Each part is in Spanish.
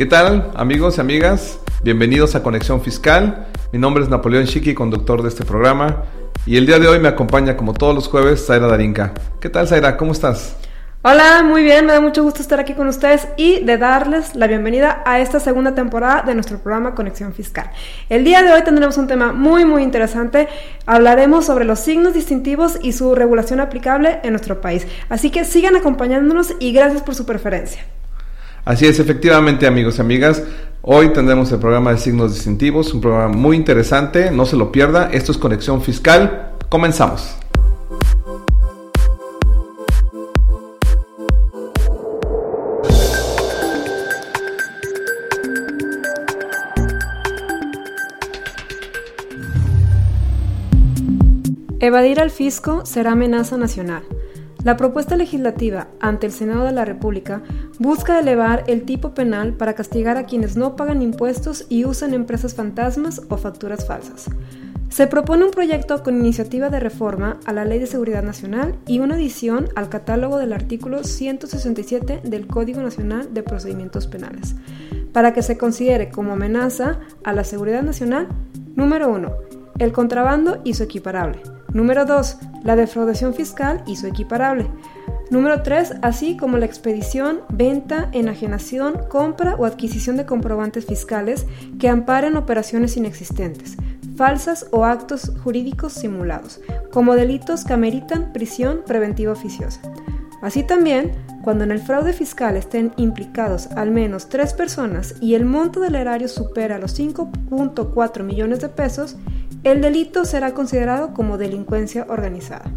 ¿Qué tal, amigos y amigas? Bienvenidos a Conexión Fiscal. Mi nombre es Napoleón Chiqui, conductor de este programa. Y el día de hoy me acompaña, como todos los jueves, Zaira Darinka. ¿Qué tal, Zaira? ¿Cómo estás? Hola, muy bien, me da mucho gusto estar aquí con ustedes y de darles la bienvenida a esta segunda temporada de nuestro programa Conexión Fiscal. El día de hoy tendremos un tema muy muy interesante, hablaremos sobre los signos distintivos y su regulación aplicable en nuestro país. Así que sigan acompañándonos y gracias por su preferencia. Así es, efectivamente, amigos y amigas. Hoy tendremos el programa de signos distintivos, un programa muy interesante, no se lo pierda. Esto es Conexión Fiscal. Comenzamos. Evadir al fisco será amenaza nacional. La propuesta legislativa ante el Senado de la República busca elevar el tipo penal para castigar a quienes no pagan impuestos y usan empresas fantasmas o facturas falsas. Se propone un proyecto con iniciativa de reforma a la Ley de Seguridad Nacional y una adición al catálogo del artículo 167 del Código Nacional de Procedimientos Penales, para que se considere como amenaza a la seguridad nacional, número 1, el contrabando y su equiparable. Número 2. La defraudación fiscal y su equiparable. Número 3. Así como la expedición, venta, enajenación, compra o adquisición de comprobantes fiscales que amparen operaciones inexistentes, falsas o actos jurídicos simulados, como delitos que ameritan prisión preventiva oficiosa. Así también, cuando en el fraude fiscal estén implicados al menos tres personas y el monto del erario supera los 5.4 millones de pesos, el delito será considerado como delincuencia organizada.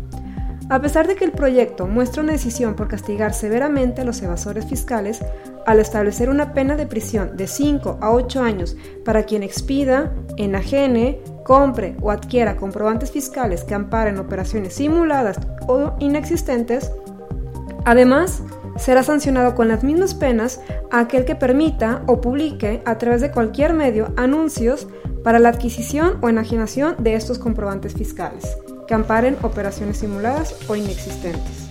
A pesar de que el proyecto muestra una decisión por castigar severamente a los evasores fiscales, al establecer una pena de prisión de 5 a 8 años para quien expida, enajene, compre o adquiera comprobantes fiscales que amparen operaciones simuladas o inexistentes, además será sancionado con las mismas penas a aquel que permita o publique a través de cualquier medio anuncios para la adquisición o enajenación de estos comprobantes fiscales, que amparen operaciones simuladas o inexistentes.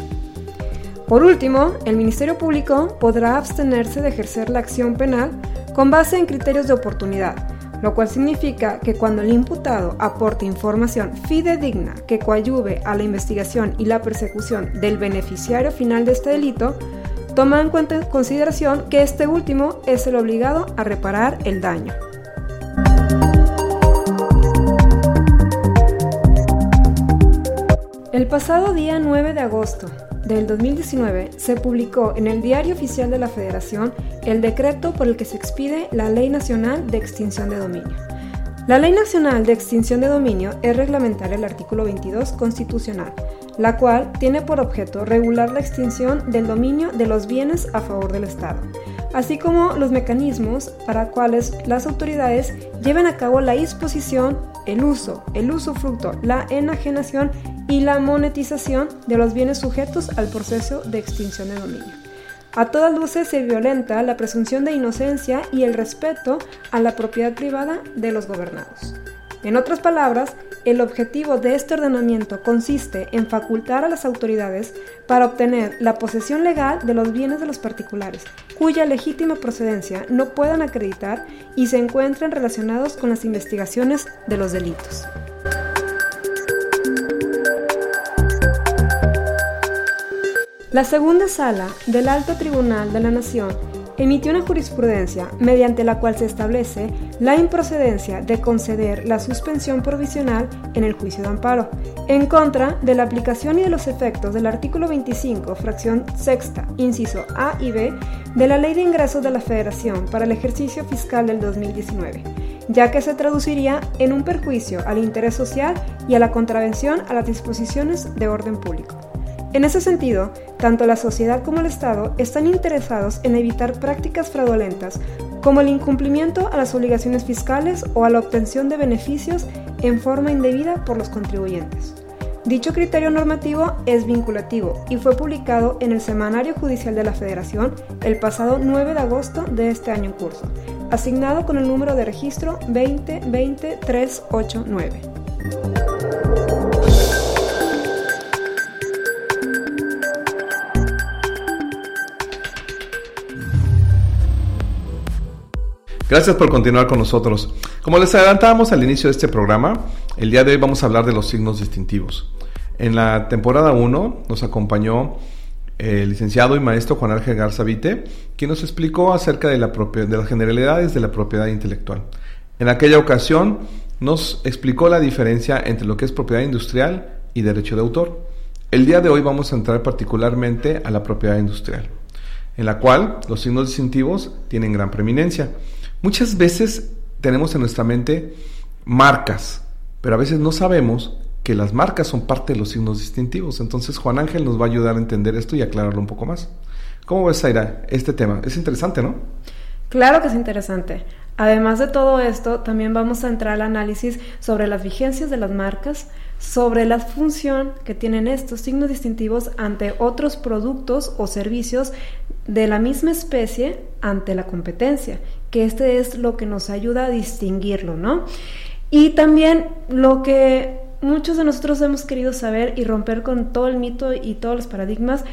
Por último, el Ministerio Público podrá abstenerse de ejercer la acción penal con base en criterios de oportunidad, lo cual significa que cuando el imputado aporte información fidedigna que coadyuve a la investigación y la persecución del beneficiario final de este delito, toma en cuenta en consideración que este último es el obligado a reparar el daño. El pasado día 9 de agosto del 2019 se publicó en el Diario Oficial de la Federación el decreto por el que se expide la Ley Nacional de Extinción de Dominio. La Ley Nacional de Extinción de Dominio es reglamentaria el artículo 22 constitucional, la cual tiene por objeto regular la extinción del dominio de los bienes a favor del Estado, así como los mecanismos para cuales las autoridades lleven a cabo la disposición, el uso, el usufructo, la enajenación y la monetización de los bienes sujetos al proceso de extinción de dominio. A todas luces se violenta la presunción de inocencia y el respeto a la propiedad privada de los gobernados. En otras palabras, el objetivo de este ordenamiento consiste en facultar a las autoridades para obtener la posesión legal de los bienes de los particulares, cuya legítima procedencia no puedan acreditar y se encuentren relacionados con las investigaciones de los delitos. La segunda sala del Alto Tribunal de la Nación emitió una jurisprudencia mediante la cual se establece la improcedencia de conceder la suspensión provisional en el juicio de amparo, en contra de la aplicación y de los efectos del artículo 25, fracción sexta, inciso A y B, de la Ley de Ingresos de la Federación para el ejercicio fiscal del 2019, ya que se traduciría en un perjuicio al interés social y a la contravención a las disposiciones de orden público. En ese sentido, tanto la sociedad como el Estado están interesados en evitar prácticas fraudulentas como el incumplimiento a las obligaciones fiscales o a la obtención de beneficios en forma indebida por los contribuyentes. Dicho criterio normativo es vinculativo y fue publicado en el Semanario Judicial de la Federación el pasado 9 de agosto de este año en curso, asignado con el número de registro 2020-389. Gracias por continuar con nosotros. Como les adelantábamos al inicio de este programa, el día de hoy vamos a hablar de los signos distintivos. En la temporada 1 nos acompañó el licenciado y maestro Juan Ángel Garza Vite, quien nos explicó acerca de, la de las generalidades de la propiedad intelectual. En aquella ocasión nos explicó la diferencia entre lo que es propiedad industrial y derecho de autor. El día de hoy vamos a entrar particularmente a la propiedad industrial, en la cual los signos distintivos tienen gran preeminencia. Muchas veces tenemos en nuestra mente marcas, pero a veces no sabemos que las marcas son parte de los signos distintivos. Entonces Juan Ángel nos va a ayudar a entender esto y aclararlo un poco más. ¿Cómo ves, Zaira, este tema? Es interesante, ¿no? Claro que es interesante. Además de todo esto, también vamos a entrar al análisis sobre las vigencias de las marcas, sobre la función que tienen estos signos distintivos ante otros productos o servicios de la misma especie ante la competencia que este es lo que nos ayuda a distinguirlo, ¿no? Y también lo que muchos de nosotros hemos querido saber y romper con todo el mito y todos los paradigmas,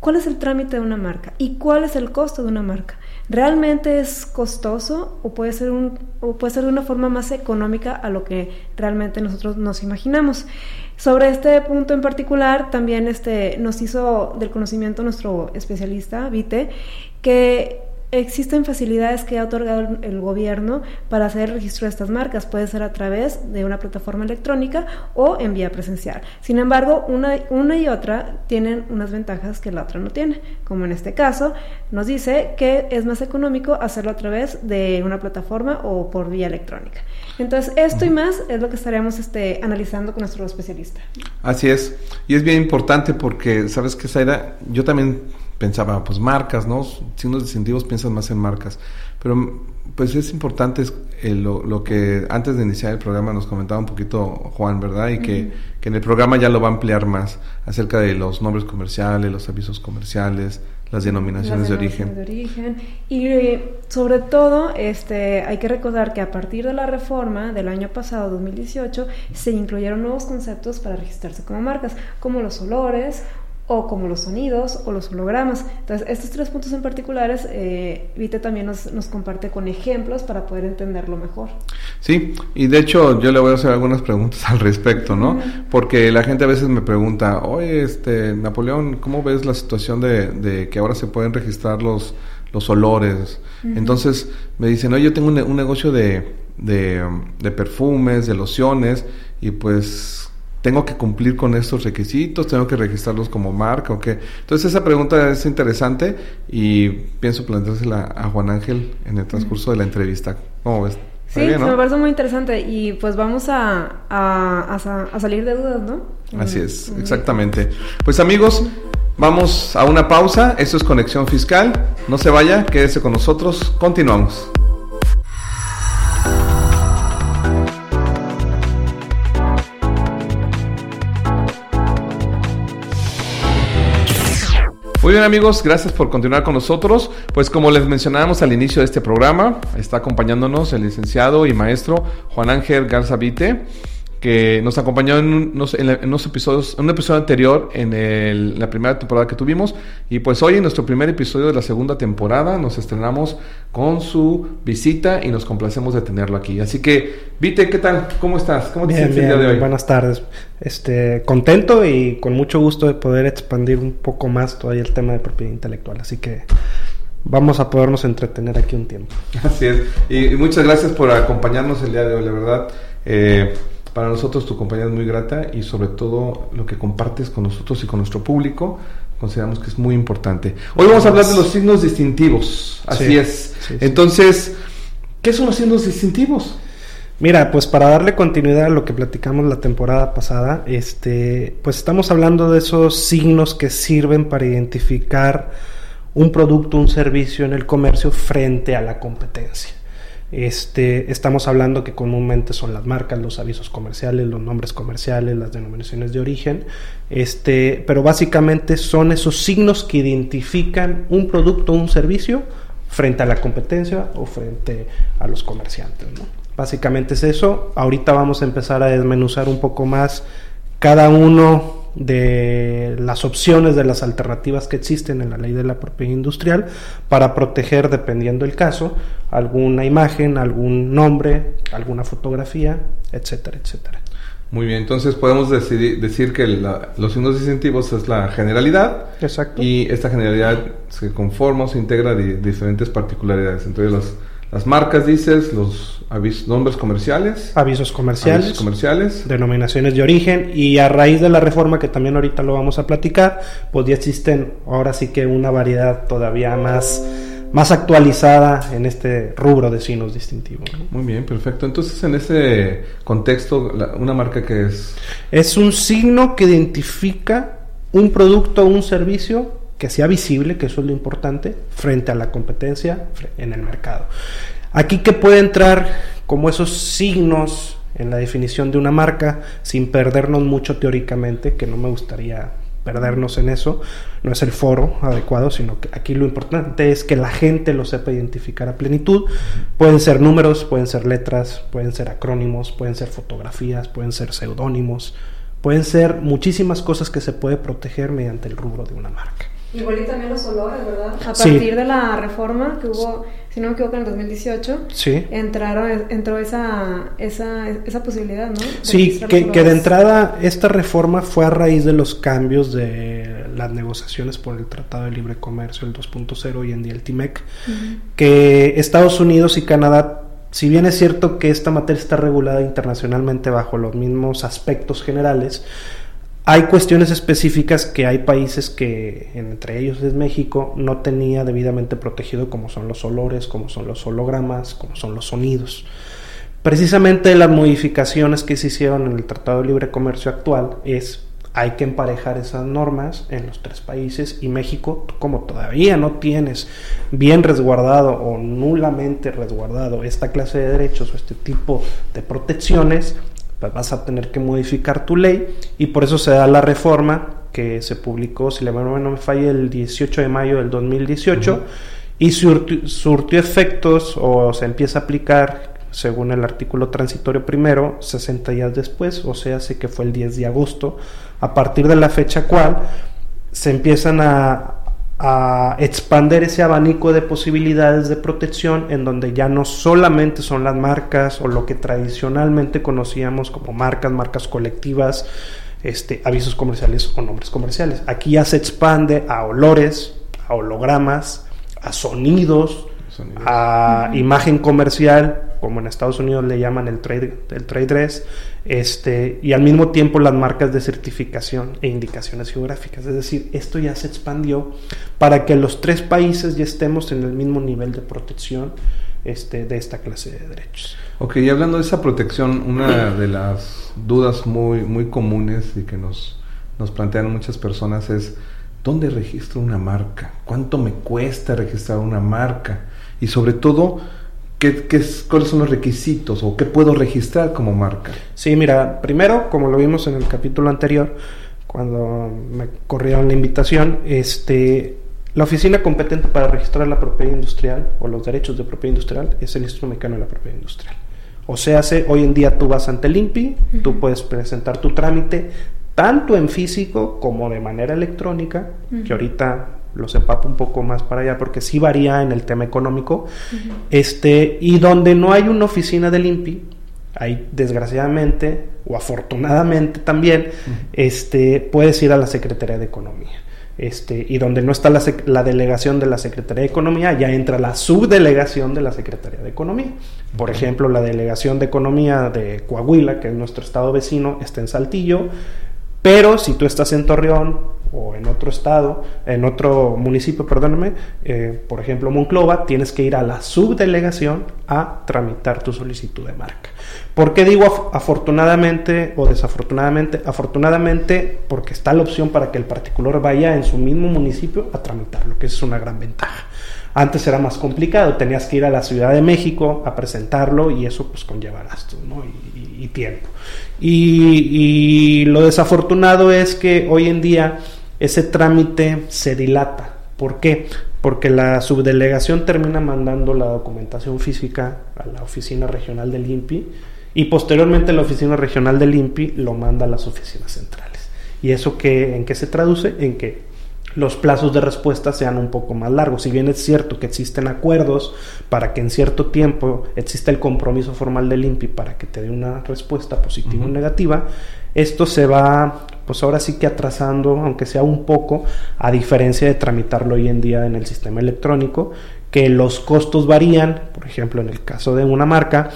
¿cuál es el trámite de una marca? ¿Y cuál es el costo de una marca? ¿Realmente es costoso o puede ser, un, o puede ser de una forma más económica a lo que realmente nosotros nos imaginamos? Sobre este punto en particular, también este, nos hizo del conocimiento nuestro especialista, Vite, que Existen facilidades que ha otorgado el gobierno para hacer registro de estas marcas. Puede ser a través de una plataforma electrónica o en vía presencial. Sin embargo, una, una y otra tienen unas ventajas que la otra no tiene. Como en este caso, nos dice que es más económico hacerlo a través de una plataforma o por vía electrónica. Entonces, esto y más es lo que estaremos este, analizando con nuestro especialista. Así es. Y es bien importante porque, ¿sabes qué, Zaira? Yo también pensaba, pues marcas, ¿no? Signos distintivos piensan más en marcas. Pero pues es importante eh, lo, lo, que antes de iniciar el programa nos comentaba un poquito Juan, ¿verdad? Y que, que, en el programa ya lo va a ampliar más acerca de los nombres comerciales, los avisos comerciales, las denominaciones, de, origen. de origen. Y eh, sobre todo, este, hay que recordar que a partir de la reforma del año pasado, 2018, se incluyeron nuevos conceptos para registrarse como marcas, como los olores o como los sonidos o los hologramas. Entonces, estos tres puntos en particulares, eh, Vite también nos, nos, comparte con ejemplos para poder entenderlo mejor. Sí, y de hecho yo le voy a hacer algunas preguntas al respecto, ¿no? Porque la gente a veces me pregunta, oye, este, Napoleón, ¿cómo ves la situación de, de que ahora se pueden registrar los, los olores? Entonces me dicen, oye, yo tengo un, un negocio de, de, de perfumes, de lociones, y pues tengo que cumplir con estos requisitos, tengo que registrarlos como marca o qué. Entonces esa pregunta es interesante y pienso planteársela a Juan Ángel en el transcurso de la entrevista. ¿Cómo ves? Sí, me parece muy interesante y pues vamos a, a, a, salir de dudas, ¿no? Así es, exactamente. Pues amigos, vamos a una pausa. Esto es Conexión Fiscal. No se vaya, quédese con nosotros. Continuamos. Muy bien amigos, gracias por continuar con nosotros. Pues como les mencionábamos al inicio de este programa, está acompañándonos el licenciado y maestro Juan Ángel Garza Vite, que nos acompañó en unos, en, unos episodios, en un episodio anterior en el, la primera temporada que tuvimos. Y pues hoy en nuestro primer episodio de la segunda temporada nos estrenamos con su visita y nos complacemos de tenerlo aquí. Así que, Vite, ¿qué tal? ¿Cómo estás? ¿Cómo te sientes el día de hoy? Buenas tardes. Este, contento y con mucho gusto de poder expandir un poco más todavía el tema de propiedad intelectual. Así que vamos a podernos entretener aquí un tiempo. Así es. Y, muchas gracias por acompañarnos el día de hoy, la verdad. Eh, para nosotros tu compañía es muy grata y sobre todo lo que compartes con nosotros y con nuestro público consideramos que es muy importante. Hoy vamos a hablar de los signos distintivos. Así es. Entonces, ¿qué son los signos distintivos? Mira, pues para darle continuidad a lo que platicamos la temporada pasada, este, pues estamos hablando de esos signos que sirven para identificar un producto, un servicio en el comercio frente a la competencia. Este, estamos hablando que comúnmente son las marcas, los avisos comerciales, los nombres comerciales, las denominaciones de origen, este, pero básicamente son esos signos que identifican un producto o un servicio frente a la competencia o frente a los comerciantes. Básicamente es eso. Ahorita vamos a empezar a desmenuzar un poco más cada uno de las opciones, de las alternativas que existen en la ley de la propiedad industrial para proteger, dependiendo del caso, alguna imagen, algún nombre, alguna fotografía, etcétera, etcétera. Muy bien, entonces podemos decir que los signos distintivos es la generalidad. Exacto. Y esta generalidad se conforma o se integra de diferentes particularidades. Entonces, las, las marcas, dices, los nombres comerciales. Avisos comerciales. Avisos comerciales. Denominaciones de origen. Y a raíz de la reforma, que también ahorita lo vamos a platicar, pues ya existen ahora sí que una variedad todavía más, más actualizada en este rubro de signos distintivos. Muy bien, perfecto. Entonces, en ese contexto, una marca que es... Es un signo que identifica un producto o un servicio que sea visible, que eso es lo importante, frente a la competencia en el mercado. Aquí que puede entrar como esos signos en la definición de una marca sin perdernos mucho teóricamente, que no me gustaría perdernos en eso, no es el foro adecuado, sino que aquí lo importante es que la gente lo sepa identificar a plenitud. Pueden ser números, pueden ser letras, pueden ser acrónimos, pueden ser fotografías, pueden ser seudónimos, pueden ser muchísimas cosas que se puede proteger mediante el rubro de una marca. Igual y también los olores, ¿verdad? A partir de la reforma que hubo, si no me equivoco, en el 2018, sí. entraron, entró esa, esa, esa posibilidad, ¿no? sí, que, que, de entrada esta reforma fue a raíz de los cambios de las negociaciones por el Tratado de Libre Comercio, el 2.0 y en día el TIMEC, que Estados Unidos y Canadá si bien es cierto que esta materia está regulada internacionalmente bajo los mismos aspectos generales, hay cuestiones específicas que hay países que, entre ellos es México, no tenía debidamente protegido como son los olores, como son los hologramas, como son los sonidos. Precisamente las modificaciones que se hicieron en el Tratado de Libre Comercio actual es hay que emparejar esas normas en los tres países y México, como todavía no tienes bien resguardado o nulamente resguardado esta clase de derechos o este tipo de protecciones, vas a tener que modificar tu ley y por eso se da la reforma que se publicó, si la memoria no me falla, el 18 de mayo del 2018 y surtió, efectos o se empieza a aplicar según el artículo transitorio primero, 60 días después, o sea, sé que fue el 10 de agosto, a partir de la fecha cual se empiezan a, a expander ese abanico de posibilidades de protección en donde ya no solamente son las marcas o lo que tradicionalmente conocíamos como marcas, marcas colectivas, este, avisos comerciales o nombres comerciales. Aquí ya se expande a olores, a hologramas, a sonidos, a imagen comercial, como en Estados Unidos le llaman el trade, el trade dress, este, y al mismo tiempo las marcas de certificación e indicaciones geográficas. Es decir, esto ya se expandió para que los tres países ya estemos en el mismo nivel de protección este, de esta clase de derechos. Ok, y hablando de esa protección, una de las dudas muy, muy comunes y que nos, nos plantean muchas personas es, ¿dónde registro una marca? ¿Cuánto me cuesta registrar una marca? Y sobre todo, ¿Qué, cuáles son los requisitos o qué puedo registrar como marca? Sí, mira, primero, como lo vimos en el capítulo anterior, cuando me corrieron la invitación, este, la oficina competente para registrar la propiedad industrial o los derechos de propiedad industrial es el Instituto Mexicano de la Propiedad Industrial. O sea, hoy en día tú vas ante el INPI, tú puedes presentar tu trámite tanto en físico como de manera electrónica, que ahorita los empapo un poco más para allá porque sí varía en el tema económico, este, y donde no hay una oficina del INPI, hay desgraciadamente o afortunadamente también, este, puedes ir a la Secretaría de Economía. Este, y donde no está la, delegación de la Secretaría de Economía, ya entra la subdelegación de la Secretaría de Economía. Por ejemplo, la delegación de Economía de Coahuila, que es nuestro estado vecino, está en Saltillo, pero si tú estás en Torreón o en otro estado, en otro municipio, perdóname, eh, por ejemplo Monclova, tienes que ir a la subdelegación a tramitar tu solicitud de marca. ¿Por qué digo afortunadamente o desafortunadamente? Afortunadamente porque está la opción para que el particular vaya en su mismo municipio a tramitarlo, que es una gran ventaja. Antes era más complicado, tenías que ir a la Ciudad de México a presentarlo y eso pues conlleva gastos y, tiempo. y lo desafortunado es que hoy en día ese trámite se dilata. ¿Por qué? Porque la subdelegación termina mandando la documentación física a la oficina regional del INPI y posteriormente la oficina regional del INPI lo manda a las oficinas centrales. ¿Y eso qué, en qué se traduce? En que los plazos de respuesta sean un poco más largos. Si bien es cierto que existen acuerdos para que en cierto tiempo exista el compromiso formal del INPI para que te dé una respuesta positiva o negativa, esto se va pues ahora sí que atrasando, aunque sea un poco, a diferencia de tramitarlo hoy en día en el sistema electrónico, que los costos varían, por ejemplo, en el caso de una marca,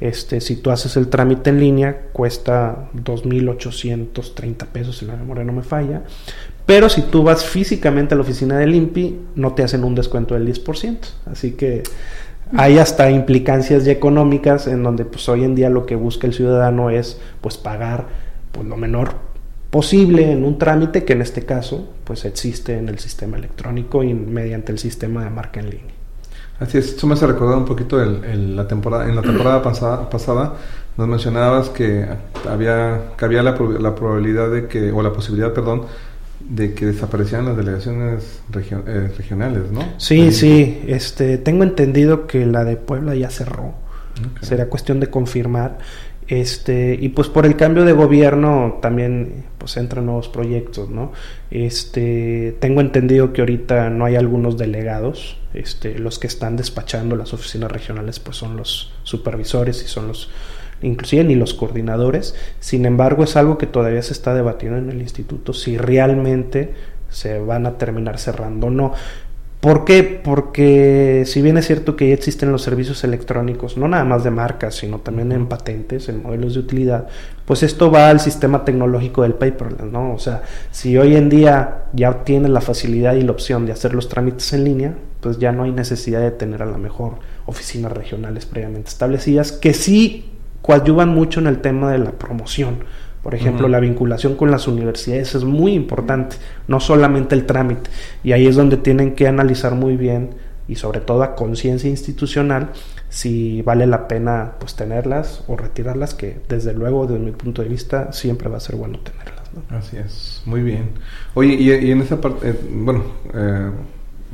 este, si tú haces el trámite en línea, cuesta 2.830 pesos, si la memoria no me falla, pero si tú vas físicamente a la oficina del INPI, no te hacen un descuento del 10%, así que hay hasta implicancias económicas en donde pues hoy en día lo que busca el ciudadano es pues pagar pues lo menor posible en un trámite que en este caso pues existe en el sistema electrónico y mediante el sistema de marca en línea. Así es, esto me hace recordar un poquito el, la temporada, en la temporada pasada, pasada nos mencionabas que había, que había la, la, probabilidad de que, o la posibilidad, perdón, de que desaparecieran las delegaciones eh, regionales, ¿no? Sí, sí, este, tengo entendido que la de Puebla ya cerró. Será cuestión de confirmar. Este, y pues por el cambio de gobierno también pues entran nuevos proyectos, ¿no? Este, tengo entendido que ahorita no hay algunos delegados, este, los que están despachando las oficinas regionales pues son los supervisores y son los inclusive ni los coordinadores. Sin embargo, es algo que todavía se está debatiendo en el instituto si realmente se van a terminar cerrando o no. ¿Por qué? Porque si bien es cierto que ya existen los servicios electrónicos, no nada más de marcas, sino también en patentes, en modelos de utilidad, pues esto va al sistema tecnológico del paperless, ¿no? O sea, si hoy en día ya tienes la facilidad y la opción de hacer los trámites en línea, pues ya no hay necesidad de tener a la mejor oficinas regionales previamente establecidas, que sí coadyuvan mucho en el tema de la promoción por ejemplo, la vinculación con las universidades es muy importante, no solamente el trámite. Y ahí es donde tienen que analizar muy bien y sobre todo a conciencia institucional si vale la pena pues tenerlas o retirarlas, que desde luego desde mi punto de vista siempre va a ser bueno tenerlas. Así es, muy bien. Oye, y, en esa parte, eh, bueno, eh,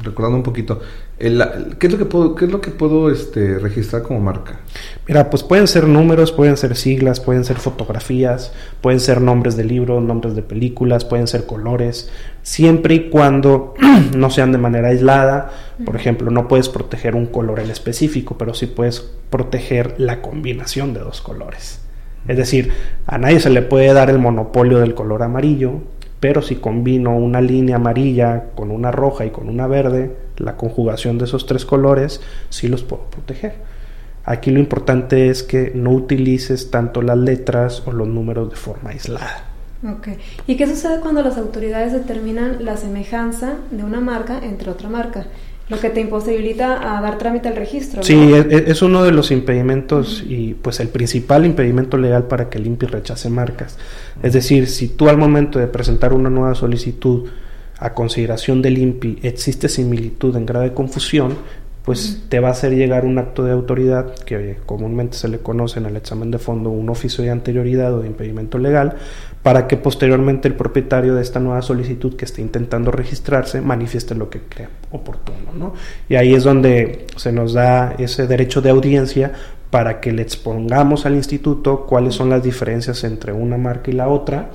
recordando un poquito, ¿qué es lo que puedo, qué es lo que puedo este, registrar como marca? Mira, pues pueden ser números, pueden ser siglas, pueden ser fotografías, pueden ser nombres de libros, nombres de películas, pueden ser colores, siempre y cuando no sean de manera aislada. Por ejemplo, no puedes proteger un color en específico, pero sí puedes proteger la combinación de dos colores. Es decir, a nadie se le puede dar el monopolio del color amarillo, pero si combino una línea amarilla con una roja y con una verde, la conjugación de esos tres colores sí los puedo proteger. Aquí lo importante es que no utilices tanto las letras o los números de forma aislada. Ok. ¿Y qué sucede cuando las autoridades determinan la semejanza de una marca entre otra marca? Lo que te imposibilita a dar trámite al registro. Sí, es, uno de los impedimentos y pues el principal impedimento legal para que el INPI rechace marcas. Es decir, si tú al momento de presentar una nueva solicitud a consideración del INPI existe similitud en grado de confusión, pues te va a hacer llegar un acto de autoridad que comúnmente se le conoce en el examen de fondo un oficio de anterioridad o de impedimento legal para que posteriormente el propietario de esta nueva solicitud que esté intentando registrarse manifieste lo que crea oportuno. ¿no? Y ahí es donde se nos da ese derecho de audiencia para que le expongamos al instituto cuáles son las diferencias entre una marca y la otra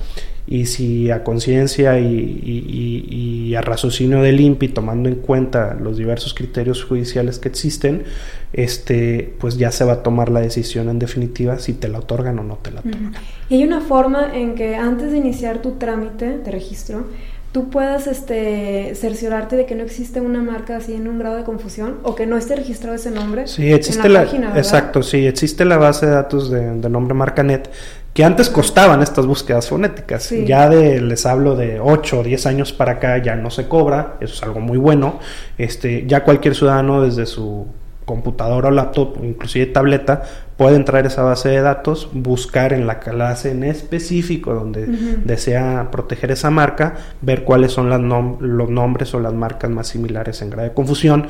y si a conciencia y, a raciocinio del INPI, tomando en cuenta los diversos criterios judiciales que existen, este, pues ya se va a tomar la decisión en definitiva si te la otorgan o no te la otorgan. Y hay una forma en que antes de iniciar tu trámite de registro, tú puedas este, cerciorarte de que no existe una marca así en un grado de confusión o que no esté registrado ese nombre. Sí, existe la, exacto, sí, existe la base de datos de, de nombre MarcaNet que antes costaban estas búsquedas fonéticas. Ya de, les hablo de 8 o 10 años para acá ya no se cobra, eso es algo muy bueno. Este, ya cualquier ciudadano desde su computadora o laptop, inclusive tableta, puede entrar a esa base de datos, buscar en la clase en específico donde desea proteger esa marca, ver cuáles son las los nombres o las marcas más similares en grado de confusión.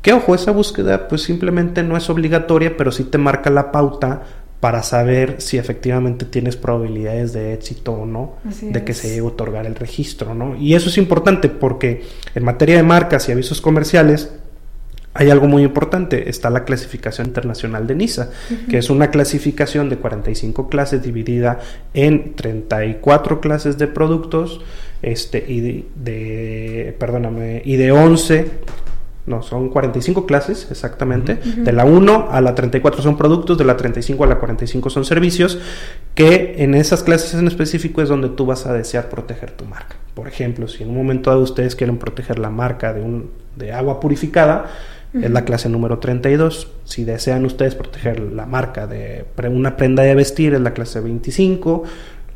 Que ojo, esa búsqueda pues simplemente no es obligatoria, pero sí te marca la pauta para saber si efectivamente tienes probabilidades de éxito o no de que se llegue a otorgar el registro, ¿no? Y eso es importante porque en materia de marcas y avisos comerciales hay algo muy importante, está la clasificación internacional de NISA, que es una clasificación de 45 clases dividida en 34 clases de productos este, y de, de perdóname, y de 11 no, son 45 clases exactamente. De la 1 a la 34 son productos, de la 35 a la 45 son servicios, que en esas clases en específico es donde tú vas a desear proteger tu marca. Por ejemplo, si en un momento dado ustedes quieren proteger la marca de, un, de agua purificada, es la clase número 32. Si desean ustedes proteger la marca de una prenda de vestir, es la clase 25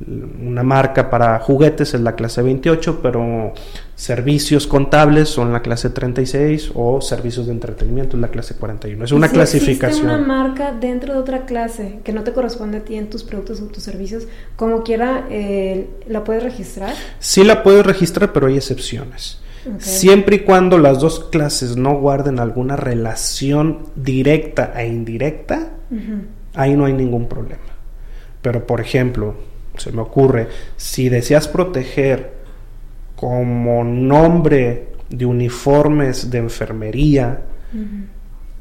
una marca para juguetes es la clase 28, pero servicios contables son la clase 36 o servicios de entretenimiento es la clase 41. Es una si clasificación. una marca dentro de otra clase que no te corresponde a ti en tus productos o tus servicios, como quiera, eh, ¿la puedes registrar? Sí la puedes registrar, pero hay excepciones. Siempre y cuando las dos clases no guarden alguna relación directa e indirecta, ahí no hay ningún problema. Pero, por ejemplo, se me ocurre, si deseas proteger como nombre de uniformes de enfermería,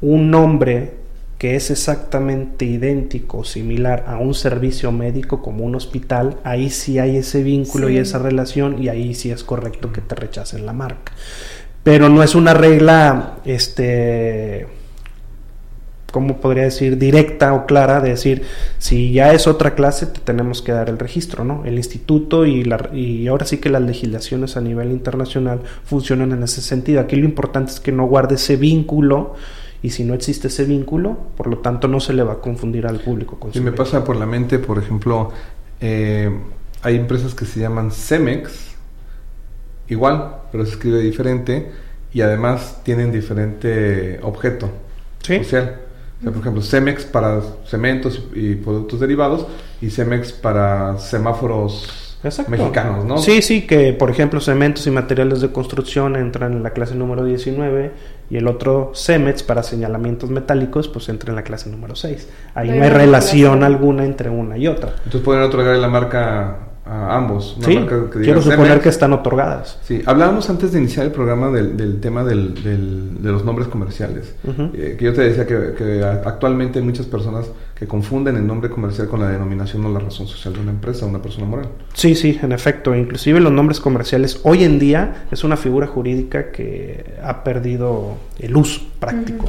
un nombre que es exactamente idéntico, similar a un servicio médico como un hospital, ahí sí hay ese vínculo y esa relación y ahí sí es correcto que te rechacen la marca. Pero no es una regla, este, ¿cómo podría decir? Directa o clara de decir, si ya es otra clase, te tenemos que dar el registro, ¿no? El instituto y, la, y ahora sí que las legislaciones a nivel internacional funcionan en ese sentido. Aquí lo importante es que no guarde ese vínculo y si no existe ese vínculo, por lo tanto no se le va a confundir al público. Y me pasa por la mente, por ejemplo, eh, hay empresas que se llaman Cemex, igual, pero se escribe diferente y además tienen diferente objeto social por ejemplo, Cemex para cementos y, productos derivados y Cemex para semáforos mexicanos, ¿no? Sí, sí, que por ejemplo cementos y materiales de construcción entran en la clase número 19 y el otro Cemex para señalamientos metálicos pues entra en la clase número 6. Ahí no hay relación alguna entre una y otra. Entonces pueden otorgar la marca a ambos. sí, quiero suponer que están otorgadas. Sí, hablábamos antes de iniciar el programa del, tema del, de los nombres comerciales. Eh, que yo te decía que, actualmente hay muchas personas que confunden el nombre comercial con la denominación o la razón social de una empresa o una persona moral. Sí, sí, en efecto. Inclusive los nombres comerciales hoy en día es una figura jurídica que ha perdido el uso práctico.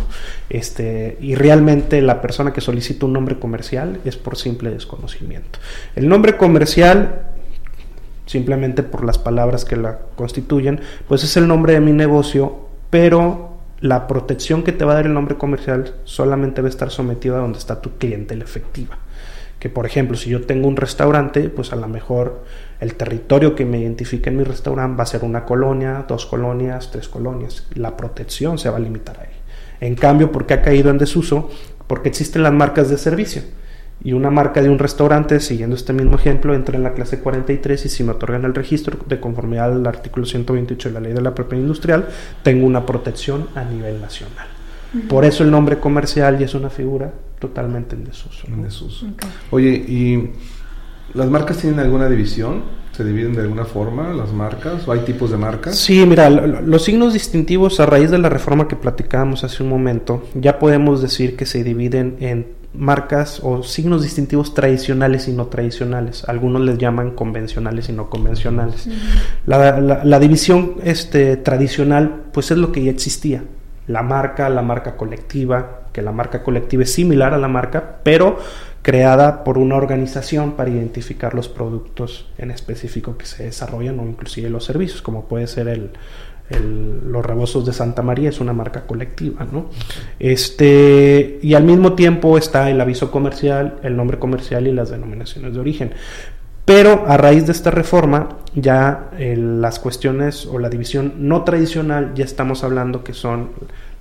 este, y realmente la persona que solicita un nombre comercial es por simple desconocimiento. El nombre comercial simplemente por las palabras que la constituyen, pues es el nombre de mi negocio, pero la protección que te va a dar el nombre comercial solamente va a estar sometido a donde está tu clientela efectiva. Que por ejemplo, si yo tengo un restaurante, pues a lo mejor el territorio que me identifique en mi restaurante va a ser una colonia, dos colonias, tres colonias. La protección se va a limitar ahí. En cambio, ¿por qué ha caído en desuso? Porque existen las marcas de servicio y una marca de un restaurante, siguiendo este mismo ejemplo, entra en la clase 43 y si me otorgan el registro de conformidad al artículo 128 de la ley de la propiedad industrial, tengo una protección a nivel nacional. Por eso el nombre comercial ya es una figura totalmente en desuso. En desuso. Oye, ¿y las marcas tienen alguna división? ¿Se dividen de alguna forma las marcas o hay tipos de marcas? Sí, mira, los signos distintivos a raíz de la reforma que platicábamos hace un momento, ya podemos decir que se dividen en marcas o signos distintivos tradicionales y no tradicionales. Algunos les llaman convencionales y no convencionales. la, la, división este, tradicional, pues es lo que ya existía. La marca, la marca colectiva, que la marca colectiva es similar a la marca, pero creada por una organización para identificar los productos en específico que se desarrollan o inclusive los servicios, como puede ser el, los rebozos de Santa María es una marca colectiva, ¿no? Este, y al mismo tiempo está el aviso comercial, el nombre comercial y las denominaciones de origen. Pero a raíz de esta reforma, ya eh, las cuestiones o la división no tradicional, ya estamos hablando que son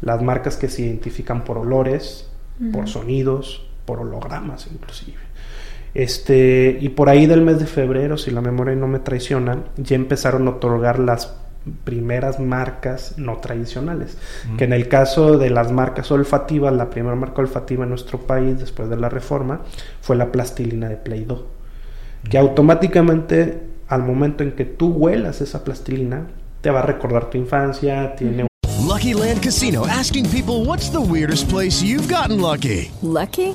las marcas que se identifican por olores, por sonidos, por hologramas inclusive. Este, y por ahí del mes de febrero, si la memoria no me traiciona, ya empezaron a otorgar las primeras marcas no tradicionales. Que en el caso de las marcas olfativas, la primera marca olfativa en nuestro país después de la reforma fue la plastilina de Play-Doh. Que automáticamente, al momento en que tú huelas esa plastilina, te va a recordar tu infancia, tiene Lucky Land Casino asking people what's the weirdest place you've gotten lucky. Lucky?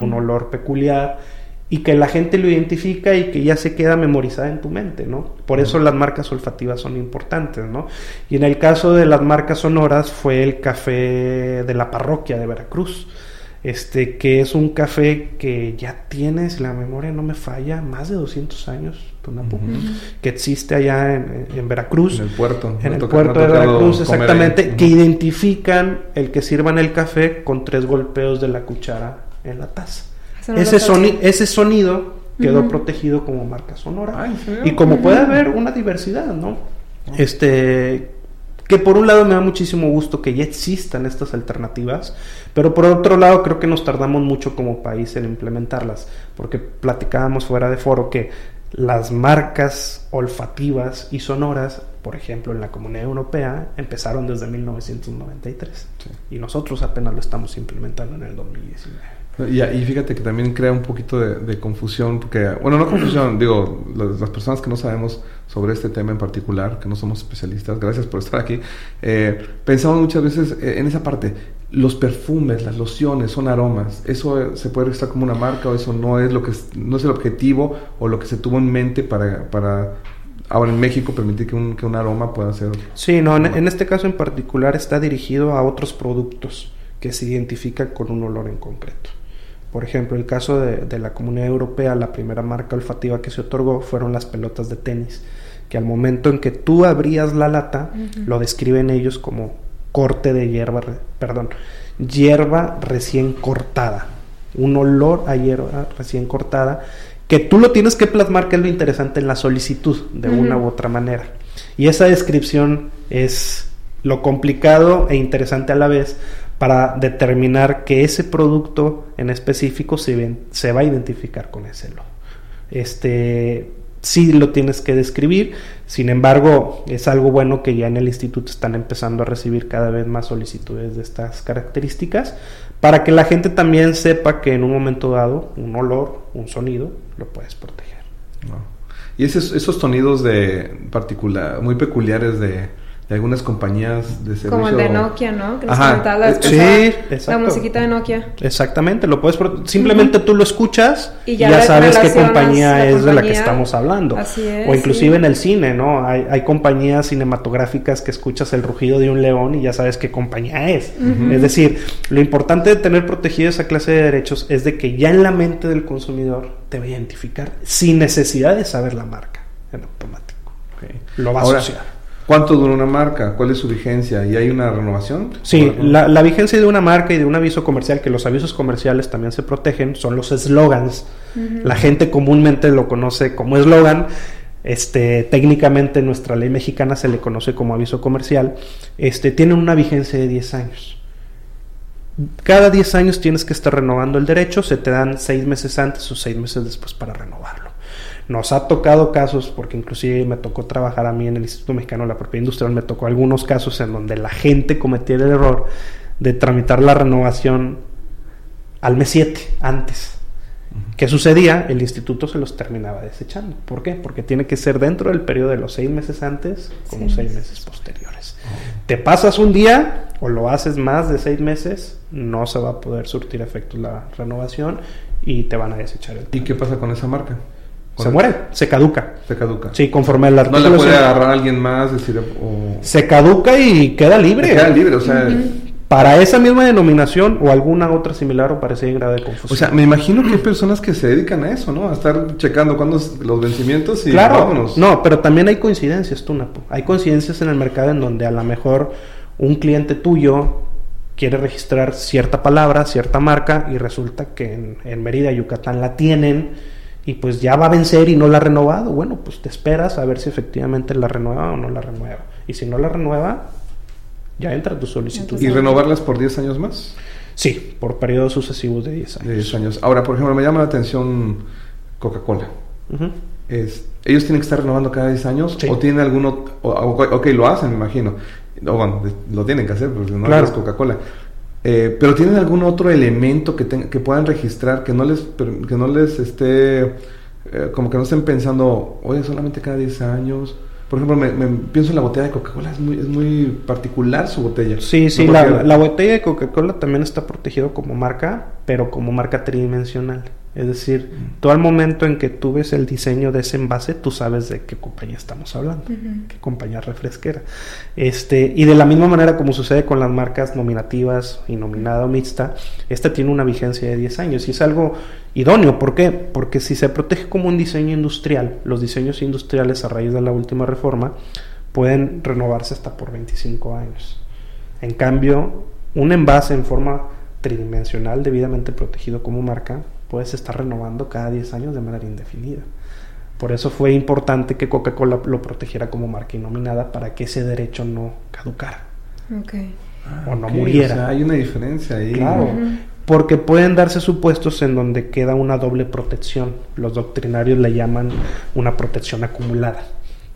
un olor peculiar y que la gente lo identifica y que ya se queda memorizada en tu mente, ¿no? Por eso las marcas olfativas son importantes, ¿no? Y en el caso de las marcas sonoras fue el café de la parroquia de Veracruz, este que es un café que ya tiene, si la memoria no me falla, más de 200 años, que existe allá en, Veracruz. En el puerto. En el puerto de Veracruz, exactamente, que identifican el que sirvan el café con tres golpeos de la cuchara en la taza. ese, ese sonido quedó protegido como marca sonora. y como puede haber una diversidad, ¿no? Este que por un lado me da muchísimo gusto que ya existan estas alternativas, pero por otro lado creo que nos tardamos mucho como país en implementarlas, porque platicábamos fuera de foro que las marcas olfativas y sonoras, por ejemplo, en la Comunidad Europea, empezaron desde 1993 y nosotros apenas lo estamos implementando en el 2019. Y, y, fíjate que también crea un poquito de, confusión, porque, bueno, no confusión, digo, las, personas que no sabemos sobre este tema en particular, que no somos especialistas, gracias por estar aquí, eh, pensamos muchas veces eh, en esa parte, los perfumes, las lociones, son aromas, eso se puede registrar como una marca o eso no es lo que no es el objetivo o lo que se tuvo en mente para, para ahora en México permitir que un, que un aroma pueda ser... Sí, no, en este caso en particular está dirigido a otros productos que se identifican con un olor en concreto. Por ejemplo, el caso de, la Comunidad Europea, la primera marca olfativa que se otorgó fueron las pelotas de tenis, que al momento en que tú abrías la lata, lo describen ellos como corte de hierba, perdón, hierba recién cortada, un olor a hierba recién cortada, que tú lo tienes que plasmar, que es lo interesante en la solicitud, de una u otra manera. Y esa descripción es lo complicado e interesante a la vez, para determinar que ese producto en específico se, va a identificar con ese logo. Este, sí lo tienes que describir, sin embargo, es algo bueno que ya en el instituto están empezando a recibir cada vez más solicitudes de estas características, para que la gente también sepa que en un momento dado, un olor, un sonido, lo puedes proteger. Y esos, esos sonidos de particular, muy peculiares de, algunas compañías de servicio. Como el de Nokia, ¿no? Que nos la, sí, exacto. la musiquita de Nokia. Exactamente, lo puedes simplemente tú lo escuchas y ya, sabes qué compañía es de la que estamos hablando. Así es, o inclusive en el cine, ¿no? Hay, hay, compañías cinematográficas que escuchas el rugido de un león y ya sabes qué compañía es. Es decir, lo importante de tener protegida esa clase de derechos es de que ya en la mente del consumidor te va a identificar sin necesidad de saber la marca. en automático. Lo va a Ahora, asociar. ¿Cuánto dura una marca? ¿Cuál es su vigencia? ¿Y hay una renovación? Sí, la, la vigencia de una marca y de un aviso comercial, que los avisos comerciales también se protegen, son los eslogans. La gente comúnmente lo conoce como eslogan. Este, técnicamente en nuestra ley mexicana se le conoce como aviso comercial. Este, tienen una vigencia de 10 años. Cada 10 años tienes que estar renovando el derecho, se te dan 6 meses antes o 6 meses después para renovarlo. Nos ha tocado casos, porque inclusive me tocó trabajar a mí en el Instituto Mexicano de la Propiedad Industrial, me tocó algunos casos en donde la gente cometía el error de tramitar la renovación al mes 7, antes. ¿Qué sucedía? El instituto se los terminaba desechando. ¿Por qué? Porque tiene que ser dentro del periodo de los seis meses antes como Sí. seis meses posteriores. Te pasas un día o lo haces más de seis meses, no se va a poder surtir efectos la renovación y te van a desechar el ¿Y qué pasa con esa marca? Se muere, se caduca. Se caduca. Sí, conforme al No artículo. la puede agarrar alguien más, decir, o... Se caduca y queda libre. Queda libre, o sea... Para esa misma denominación o alguna otra similar o parecida en grado de confusión. O sea, me imagino que hay personas que se dedican a eso, ¿no? A estar checando cuándo es los vencimientos y claro, vámonos. no, pero también hay coincidencias, tú, Napo. Hay coincidencias en el mercado en donde a lo mejor un cliente tuyo quiere registrar cierta palabra, cierta marca, y resulta que en, en Mérida, Yucatán la tienen y pues ya va a vencer y no la ha renovado. Bueno, pues te esperas a ver si efectivamente la renueva o no la renueva. Y si no la renueva, ya entra tu solicitud. ¿Y renovarlas por 10 años más? Sí, por periodos sucesivos de 10 años. De 10 años. Ahora, por ejemplo, me llama la atención Coca-Cola. Es- ¿Ellos tienen que estar renovando cada 10 años? Sí. ¿O tienen alguno...? o- ok, lo hacen, me imagino. O bueno, lo tienen que hacer, porque no Claro. es Coca-Cola. Eh, pero ¿tienen algún otro elemento que, ten- que puedan registrar que no les, que no les esté... eh, como que no estén pensando, oye, solamente cada 10 años... Por ejemplo, me, me pienso en la botella de Coca-Cola, es muy, es muy particular su botella. Sí, sí, No la, la botella de Coca-Cola también está protegido como marca, pero como marca tridimensional. Es decir, tú al momento en que tú ves el diseño de ese envase, tú sabes de qué compañía estamos hablando, qué compañía refresquera. Este, y de la misma manera como sucede con las marcas nominativas y nominada o mixta, esta tiene una vigencia de 10 años y es algo idóneo. ¿Por qué? Porque si se protege como un diseño industrial, los diseños industriales a raíz de la última reforma pueden renovarse hasta por 25 años. En cambio, un envase en forma tridimensional debidamente protegido como marca puedes estar renovando cada 10 años de manera indefinida. Por eso fue importante que Coca-Cola lo protegiera como marca nominada para que ese derecho no caducara Ok. o no muriera. o sea, hay una diferencia ahí. Claro, porque pueden darse supuestos en donde queda una doble protección. Los doctrinarios le llaman una protección acumulada,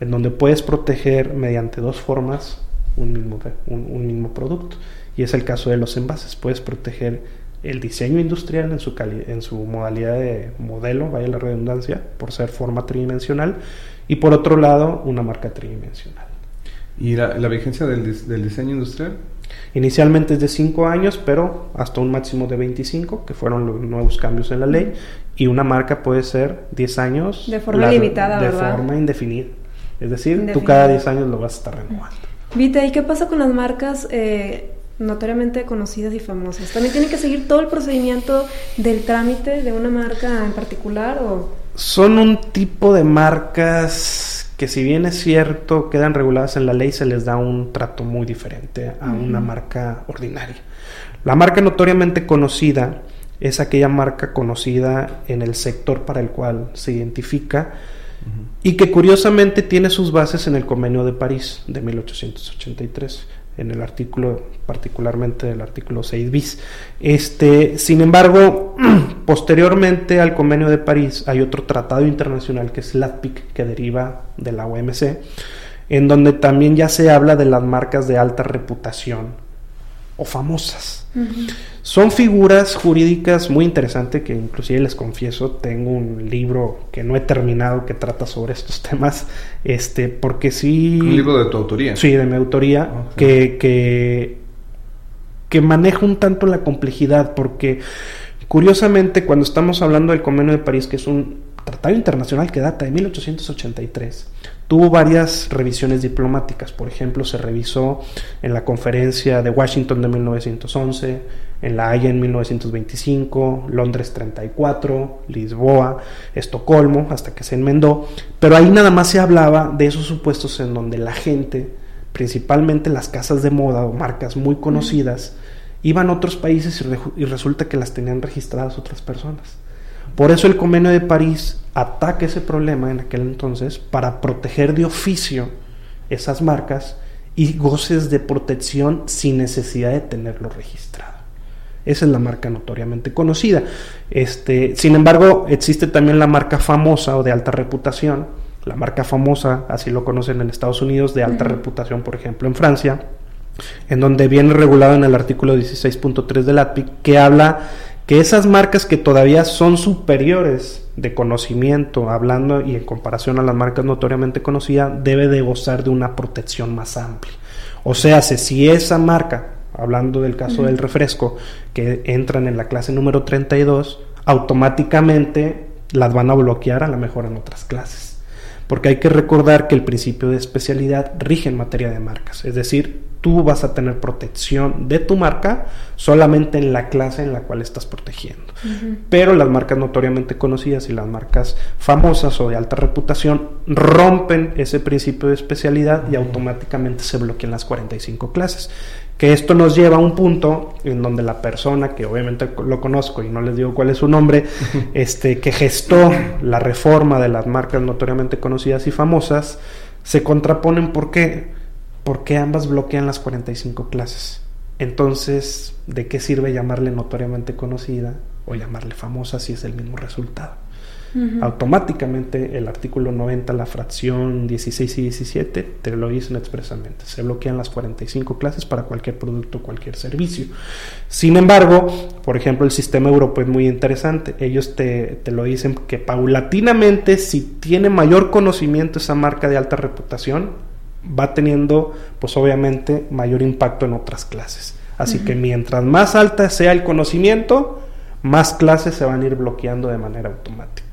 en donde puedes proteger mediante dos formas un mismo, un, un mismo producto. Y es el caso de los envases. Puedes proteger el diseño industrial en su, cali- en su modalidad de modelo, vaya la redundancia, por ser forma tridimensional. Y por otro lado, una marca tridimensional. ¿Y la, la vigencia del, dis- del diseño industrial? Inicialmente es de 5 años, pero hasta un máximo de 25, que fueron los nuevos cambios en la ley. Y una marca puede ser 10 años. De forma limitada, De ¿verdad? forma indefinida. Es decir, tú cada 10 años lo vas a estar renovando. Vita, ¿y qué pasa con las marcas eh, notoriamente conocidas y famosas? ¿También tienen que seguir todo el procedimiento del trámite de una marca en particular o...? Son un tipo de marcas que si bien es cierto quedan reguladas en la ley, se les da un trato muy diferente a una marca ordinaria. La marca notoriamente conocida es aquella marca conocida en el sector para el cual se identifica y que curiosamente tiene sus bases en el Convenio de París de 1883, en el artículo, particularmente el artículo 6 bis. Este, sin embargo, posteriormente al Convenio de París hay otro tratado internacional que es LATPIC, que deriva de la OMC, en donde también ya se habla de las marcas de alta reputación o famosas. Son figuras jurídicas muy interesantes que inclusive les confieso, tengo un libro que no he terminado que trata sobre estos temas, este, porque sí... Un libro de tu autoría. Sí, de mi autoría, que, que, que maneja un tanto la complejidad, porque curiosamente cuando estamos hablando del Convenio de París, que es un tratado internacional que data de 1883 tuvo varias revisiones diplomáticas. Por ejemplo, se revisó en la conferencia de Washington de 1911, en La Haya en 1925, Londres 34, Lisboa, Estocolmo, hasta que se enmendó. Pero ahí nada más se hablaba de esos supuestos en donde la gente, principalmente las casas de moda o marcas muy conocidas, iban a otros países y, resulta que las tenían registradas otras personas. Por eso el convenio de París ataca ese problema en aquel entonces para proteger de oficio esas marcas y goces de protección sin necesidad de tenerlo registrado. Esa es la marca notoriamente conocida. Este, sin embargo, existe también la marca famosa o de alta reputación. La marca famosa, así lo conocen en Estados Unidos, de alta reputación, por ejemplo, en Francia, en donde viene regulado en el artículo 16.3 del ATPIC, que habla que esas marcas que todavía son superiores de conocimiento, hablando y en comparación a las marcas notoriamente conocidas, debe de gozar de una protección más amplia. O sea, si esa marca, hablando del caso del refresco, que entran en la clase número 32, automáticamente las van a bloquear a lo mejor en otras clases. Porque hay que recordar que el principio de especialidad rige en materia de marcas, es decir, tú vas a tener protección de tu marca solamente en la clase en la cual estás protegiendo. Pero las marcas notoriamente conocidas y las marcas famosas o de alta reputación rompen ese principio de especialidad y automáticamente se bloquean las 45 clases. Que esto nos lleva a un punto en donde la persona, que obviamente lo conozco y no les digo cuál es su nombre, este, que gestó la reforma de las marcas notoriamente conocidas y famosas, se contraponen porque porque ambas bloquean las 45 clases. Entonces, ¿de qué sirve llamarle notoriamente conocida o llamarle famosa si es el mismo resultado? Automáticamente el artículo 90, la fracción 16 y 17, te lo dicen expresamente. Se bloquean las 45 clases para cualquier producto, cualquier servicio. Sin embargo, por ejemplo, el sistema europeo es muy interesante. Ellos te, te lo dicen que paulatinamente, si tiene mayor conocimiento esa marca de alta reputación, va teniendo, pues obviamente, mayor impacto en otras clases. Así que mientras más alta sea el conocimiento, más clases se van a ir bloqueando de manera automática.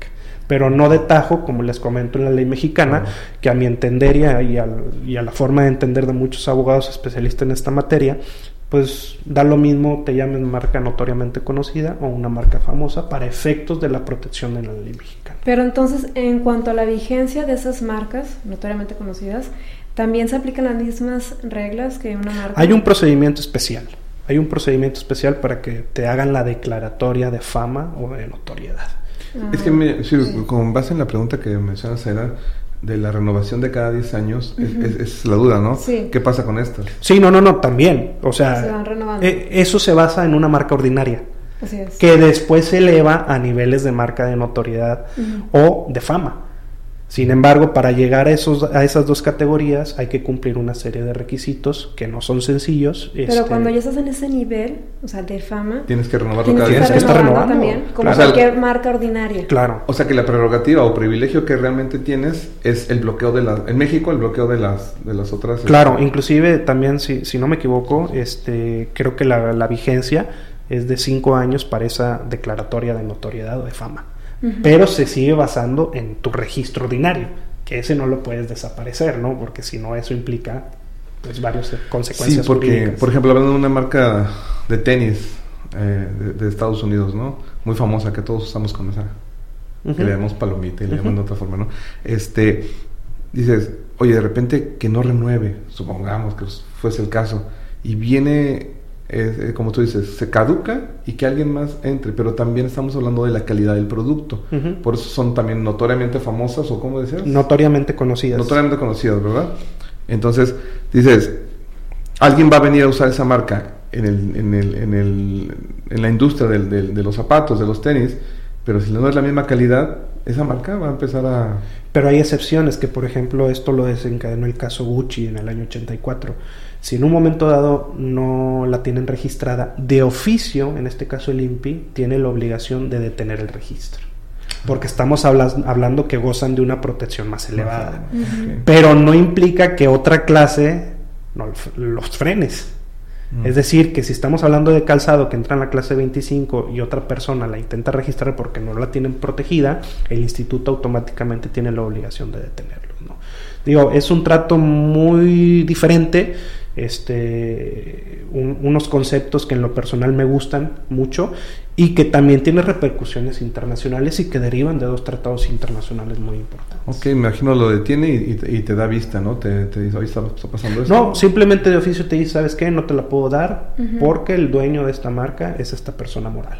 Pero no de tajo, como les comento en la ley mexicana, que a mi entender y a, y a, la forma de entender de muchos abogados especialistas en esta materia, pues da lo mismo te llamen marca notoriamente conocida o una marca famosa para efectos de la protección de la ley mexicana. Pero entonces, en cuanto a la vigencia de esas marcas notoriamente conocidas, ¿También se aplican las mismas reglas que una marca? Hay un procedimiento especial. Hay un procedimiento especial para que te hagan la declaratoria de fama o de notoriedad. Es que, con base en la pregunta que mencionas, era de la renovación de cada 10 años, es, la duda, ¿no? Sí. ¿Qué pasa con esto? Sí, no, no, no, también. O sea, eh, eso se basa en una marca ordinaria. Así es. Que después se eleva a niveles de marca de notoriedad o de fama. Sin embargo, para llegar a, esos, a esas dos categorías hay que cumplir una serie de requisitos que no son sencillos. Pero este, cuando ya estás en ese nivel, o sea, de fama, tienes que renovarlo cada día. Tienes que estar renovando también, como cualquier marca ordinaria. Claro. O sea, que la prerrogativa o privilegio que realmente tienes es el bloqueo de las, en México el bloqueo de las, de las otras. Claro, este, inclusive también, si, si no me equivoco, este, creo que la, la vigencia es de cinco años para esa declaratoria de notoriedad o de fama pero se sigue basando en tu registro ordinario, que ese no lo puedes desaparecer, ¿no? Porque si no, eso implica pues varias consecuencias. Sí, porque, por ejemplo, hablando de una marca de tenis eh, de, Estados Unidos, ¿no? Muy famosa, que todos usamos con esa, que le llamamos palomita y le llaman de otra forma, ¿no? Este, dices, oye, de repente que no renueve, supongamos que fuese el caso, y viene eh, como tú dices, se caduca y que alguien más entre, pero también estamos hablando de la calidad del producto. Por eso son también notoriamente famosas o cómo decías? Notoriamente conocidas. Notoriamente conocidas, ¿verdad? Entonces, dices, alguien va a venir a usar esa marca en, el, en, el, en, el, en la industria de los zapatos, de los tenis, pero si no es la misma calidad, esa marca va a empezar a... Pero hay excepciones, que por ejemplo esto lo desencadenó el caso Gucci en el año 84 si en un momento dado no la tienen registrada, de oficio, en este caso el INPI, tiene la obligación de detener el registro. Porque estamos hablando que gozan de una protección más elevada. Pero no implica que otra clase no, los frenes. Es decir, que si estamos hablando de calzado que entra en la clase 25 y otra persona la intenta registrar porque no la tienen protegida, el instituto automáticamente tiene la obligación de detenerlo. ¿no? Digo, es un trato muy diferente este, unos conceptos que en lo personal me gustan mucho y que también tiene repercusiones internacionales y que derivan de dos tratados internacionales muy importantes. Ok, me imagino lo detiene y, te da vista, ¿no? Te, dice, ahí está, pasando esto. No, simplemente de oficio te dice, ¿sabes qué? No te la puedo dar porque el dueño de esta marca es esta persona moral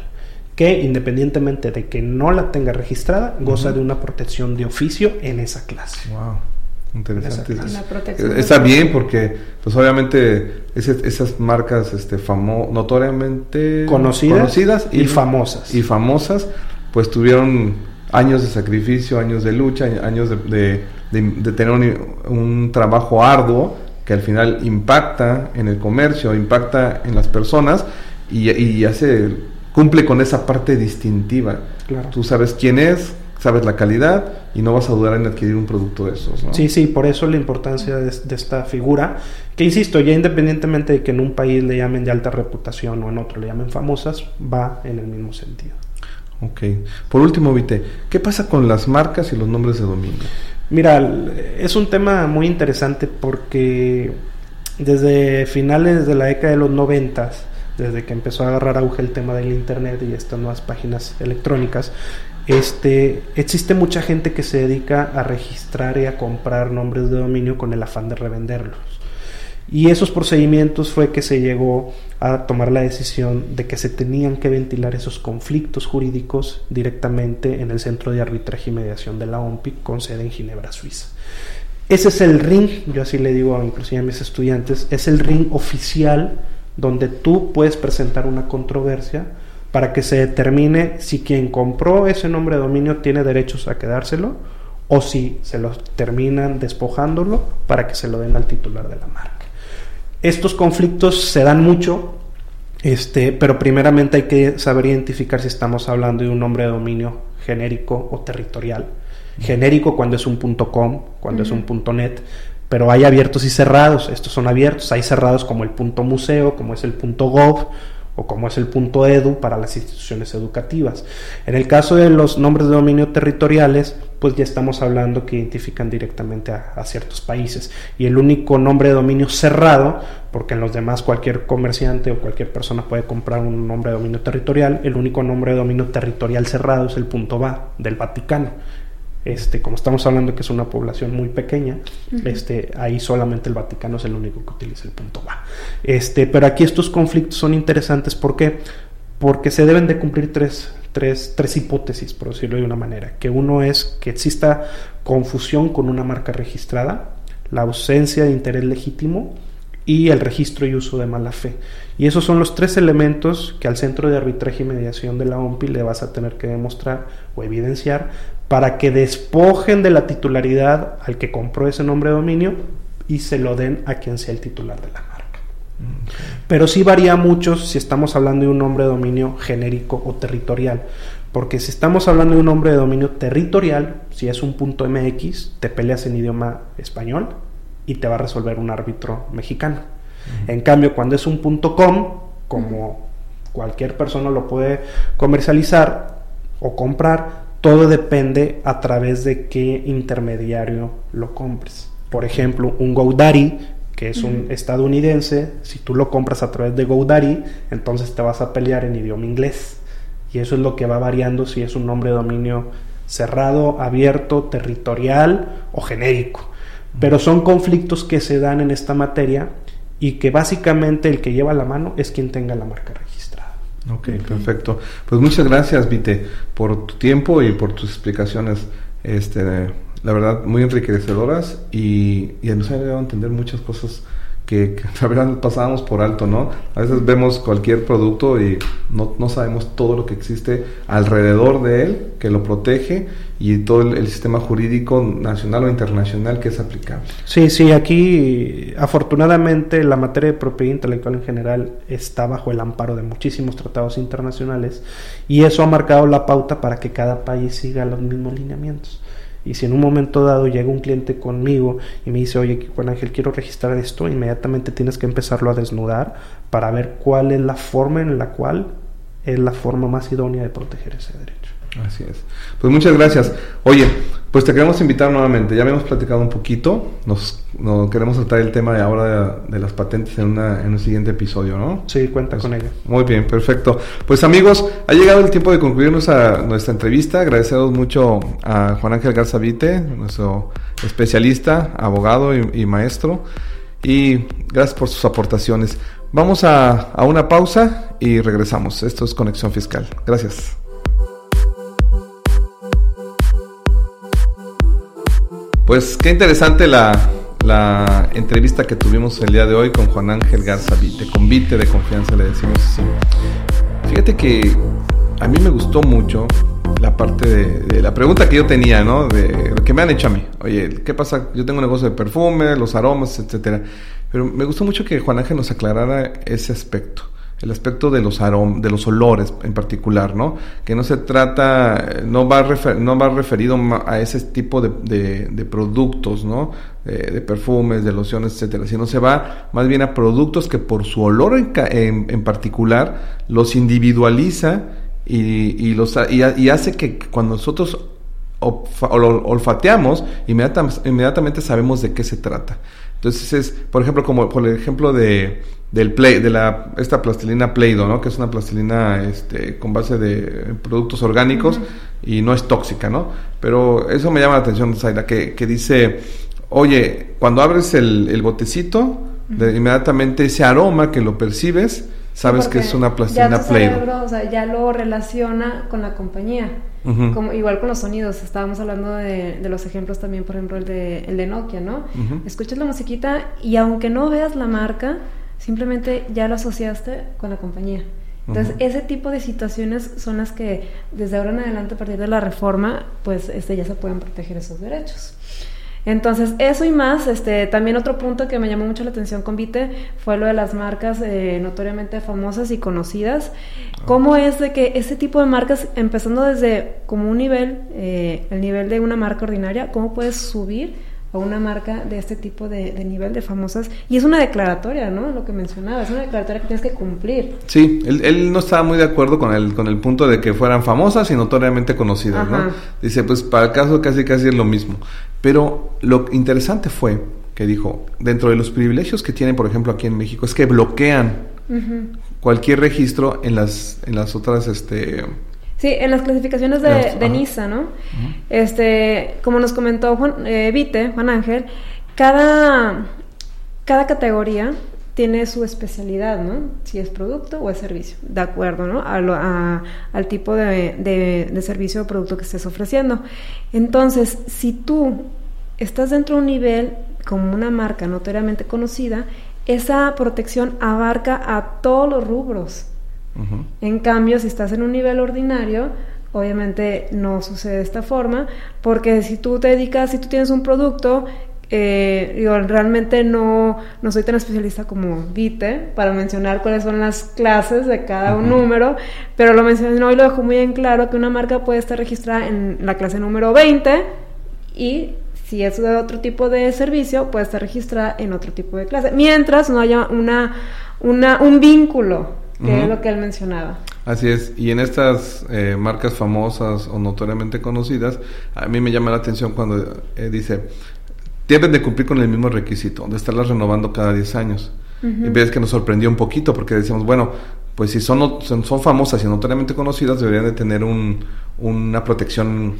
que independientemente de que no la tenga registrada, goza de una protección de oficio en esa clase. Wow. Interesante. está bien porque, pues obviamente, esas marcas este, famo notoriamente conocidas, y, famosas. Y famosas, pues tuvieron años de sacrificio, años de lucha, años de, tener un, trabajo arduo que al final impacta en el comercio, impacta en las personas y, y hace, cumple con esa parte distintiva. Tú sabes quién es, sabes la calidad y no vas a dudar en adquirir un producto de esos. ¿no? Sí, sí, por eso la importancia de, esta figura, que insisto, ya independientemente de que en un país le llamen de alta reputación o en otro le llamen famosas, va en el mismo sentido. Ok. Por último, Vite, ¿qué pasa con las marcas y los nombres de dominio? Mira, es un tema muy interesante porque desde finales de la década de los noventas, desde que empezó a agarrar auge el tema del internet y estas nuevas páginas electrónicas, este, existe mucha gente que se dedica a registrar y a comprar nombres de dominio con el afán de revenderlos. Y esos procedimientos fue que se llegó a tomar la decisión de que se tenían que ventilar esos conflictos jurídicos directamente en el Centro de Arbitraje y Mediación de la OMPI con sede en Ginebra, Suiza. Ese es el ring, yo así le digo inclusive a mis estudiantes, es el ring oficial donde tú puedes presentar una controversia para que se determine si quien compró ese nombre de dominio tiene derechos a quedárselo o si se lo terminan despojándolo para que se lo den al titular de la marca. Estos conflictos se dan mucho, este, pero primeramente hay que saber identificar si estamos hablando de un nombre de dominio genérico o territorial. Genérico cuando es un .com, cuando es un .net, pero hay abiertos y cerrados. Estos son abiertos, hay cerrados como el punto museo, como es el punto .gov, o como es el punto edu para las instituciones educativas. En el caso de los nombres de dominio territoriales, pues ya estamos hablando que identifican directamente a, ciertos países. Y el único nombre de dominio cerrado, porque en los demás cualquier comerciante o cualquier persona puede comprar un nombre de dominio territorial, el único nombre de dominio territorial cerrado es el punto va del Vaticano. Este, como estamos hablando que es una población muy pequeña, este, ahí solamente el Vaticano es el único que utiliza el punto va. Este, pero aquí estos conflictos son interesantes ¿por porque se deben de cumplir tres, tres, tres hipótesis, por decirlo de una manera. Que uno es que exista confusión con una marca registrada, la ausencia de interés legítimo y el registro y uso de mala fe. Y esos son los tres elementos que al Centro de Arbitraje y Mediación de la OMPI le vas a tener que demostrar o evidenciar para que despojen de la titularidad al que compró ese nombre de dominio y se lo den a quien sea el titular de la marca. Pero sí varía mucho si estamos hablando de un nombre de dominio genérico o territorial. Porque si estamos hablando de un nombre de dominio territorial, si es un punto MX, te peleas en idioma español y te va a resolver un árbitro mexicano. En cambio, cuando es un punto com, como cualquier persona lo puede comercializar o comprar, todo depende a través de qué intermediario lo compres. Por ejemplo, un GoDaddy, que es un estadounidense, si tú lo compras a través de GoDaddy, entonces te vas a pelear en idioma inglés. Y eso es lo que va variando si es un nombre de dominio cerrado, abierto, territorial o genérico. Pero son conflictos que se dan en esta materia y que básicamente el que lleva la mano es quien tenga la marca Ok, perfecto. Pues muchas gracias, Vite, por tu tiempo y por tus explicaciones. Este, la verdad, muy enriquecedoras y, y nos han ayudado a entender muchas cosas que, la verdad pasábamos por alto, ¿no? A veces vemos cualquier producto y no, no, sabemos todo lo que existe alrededor de él, que lo protege, y todo el, sistema jurídico nacional o internacional que es aplicable. Sí, sí, aquí afortunadamente la materia de propiedad intelectual en general está bajo el amparo de muchísimos tratados internacionales y eso ha marcado la pauta para que cada país siga los mismos lineamientos. Y si en un momento dado llega un cliente conmigo y me dice, oye, Juan Ángel, quiero registrar esto, inmediatamente tienes que empezarlo a desnudar para ver cuál es la forma en la cual es la forma más idónea de proteger ese derecho. Así es. Pues muchas gracias. Oye, pues te queremos invitar nuevamente. Ya habíamos platicado un poquito. Nos, queremos tratar el tema de ahora de, las patentes en, una, en un siguiente episodio, ¿no? Sí, cuenta con ella. Muy bien, perfecto. Pues amigos, ha llegado el tiempo de concluir nuestra, nuestra entrevista. Agradecemos mucho a Juan Ángel Garzavite, nuestro especialista, abogado y, maestro. Y gracias por sus aportaciones. Vamos a, a una pausa y regresamos. Esto es Conexión Fiscal. Gracias. Pues qué interesante la, la, entrevista que tuvimos el día de hoy con Juan Ángel Garza Vite, con Vite de confianza le decimos así. Fíjate que a mí me gustó mucho la parte de, la pregunta que yo tenía, ¿no? De lo que me han hecho a mí. Oye, ¿qué pasa? Yo tengo un negocio de perfume, los aromas, etcétera. Pero me gustó mucho que Juan Ángel nos aclarara ese aspecto el aspecto de los arom de los olores en particular, ¿no? Que no se trata, no va, no va referido a ese tipo de, de, productos, ¿no? de perfumes, de lociones, etcétera, sino se va más bien a productos que por su olor en, en, particular los individualiza y, y los, y, hace que cuando nosotros olfateamos, inmediatamente sabemos de qué se trata. Entonces es, por ejemplo, como por el ejemplo de del play, de la esta plastilina Play-Doh, ¿no? Que es una plastilina este, con base de productos orgánicos y no es tóxica, ¿no? Pero eso me llama la atención, Zaira, que, que dice, oye, cuando abres el, el botecito, de, inmediatamente ese aroma que lo percibes, sabes que es una plastilina Play-Doh. O sea, ya lo relaciona con la compañía. Como, igual con los sonidos, estábamos hablando de, de, los ejemplos también, por ejemplo, el de, el de Nokia, ¿no? Escuchas la musiquita y aunque no veas la marca, simplemente ya lo asociaste con la compañía. Entonces, ese tipo de situaciones son las que desde ahora en adelante, a partir de la reforma, pues este, ya se pueden proteger esos derechos. Entonces, eso y más, este, también otro punto que me llamó mucho la atención con Vite fue lo de las marcas eh, notoriamente famosas y conocidas. ¿Cómo es de que ese tipo de marcas, empezando desde como un nivel, eh, el nivel de una marca ordinaria, cómo puedes subir a una marca de este tipo de, nivel de famosas. Y es una declaratoria, ¿no? Lo que mencionaba, es una declaratoria que tienes que cumplir. Sí, él, no estaba muy de acuerdo con el, con el punto de que fueran famosas y notoriamente conocidas, ¿no? Dice, pues para el caso casi casi es lo mismo. Pero lo interesante fue que dijo, dentro de los privilegios que tienen, por ejemplo, aquí en México, es que bloquean cualquier registro en las, en las otras este, Sí, en las clasificaciones de, NISA, ¿no? Este, como nos comentó Juan, eh, Vite, Juan Ángel, cada, cada categoría tiene su especialidad, ¿no? Si es producto o es servicio, de acuerdo, ¿no? A al tipo de, de, servicio o producto que estés ofreciendo. Entonces, si tú estás dentro de un nivel como una marca notoriamente conocida, esa protección abarca a todos los rubros. En cambio, si estás en un nivel ordinario, obviamente no sucede de esta forma, porque si tú te dedicas, si tú tienes un producto, eh, realmente no, no soy tan especialista como Vite para mencionar cuáles son las clases de cada un número, pero lo mencionó y lo dejo muy en claro que una marca puede estar registrada en la clase número 20 y si es de otro tipo de servicio, puede estar registrada en otro tipo de clase, mientras no haya una, una, un vínculo que es lo que él mencionaba. Así es, y en estas eh, marcas famosas o notoriamente conocidas, a mí me llama la atención cuando eh, dice, deben de cumplir con el mismo requisito, de estarlas renovando cada 10 años. Y ves que nos sorprendió un poquito porque decíamos, bueno, pues si son, son, son famosas y notoriamente conocidas, deberían de tener un, una protección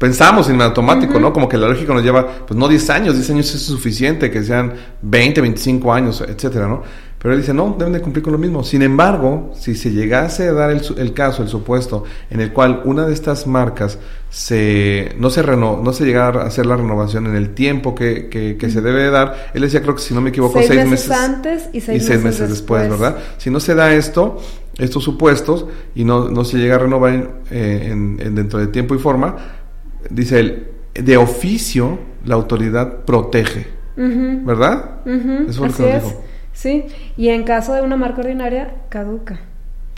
pensamos en automático, ¿no? Como que la lógica nos lleva, pues no 10 años, 10 años es suficiente, que sean 20, 25 años, etcétera, ¿no? Pero él dice, no, deben de cumplir con lo mismo. Sin embargo, si se llegase a dar el, caso, el supuesto, en el cual una de estas marcas se, no, se reno, no se llegara a hacer la renovación en el tiempo que, que, se debe dar, él decía, creo que si no me equivoco, seis, meses, antes y seis, meses, después, ¿verdad? Si no se da esto, estos supuestos, y no, no se llega a renovar eh, en, dentro de tiempo y forma, dice él, de oficio la autoridad protege, ¿verdad? Eso es lo que dijo. Sí, y en caso de una marca ordinaria, caduca.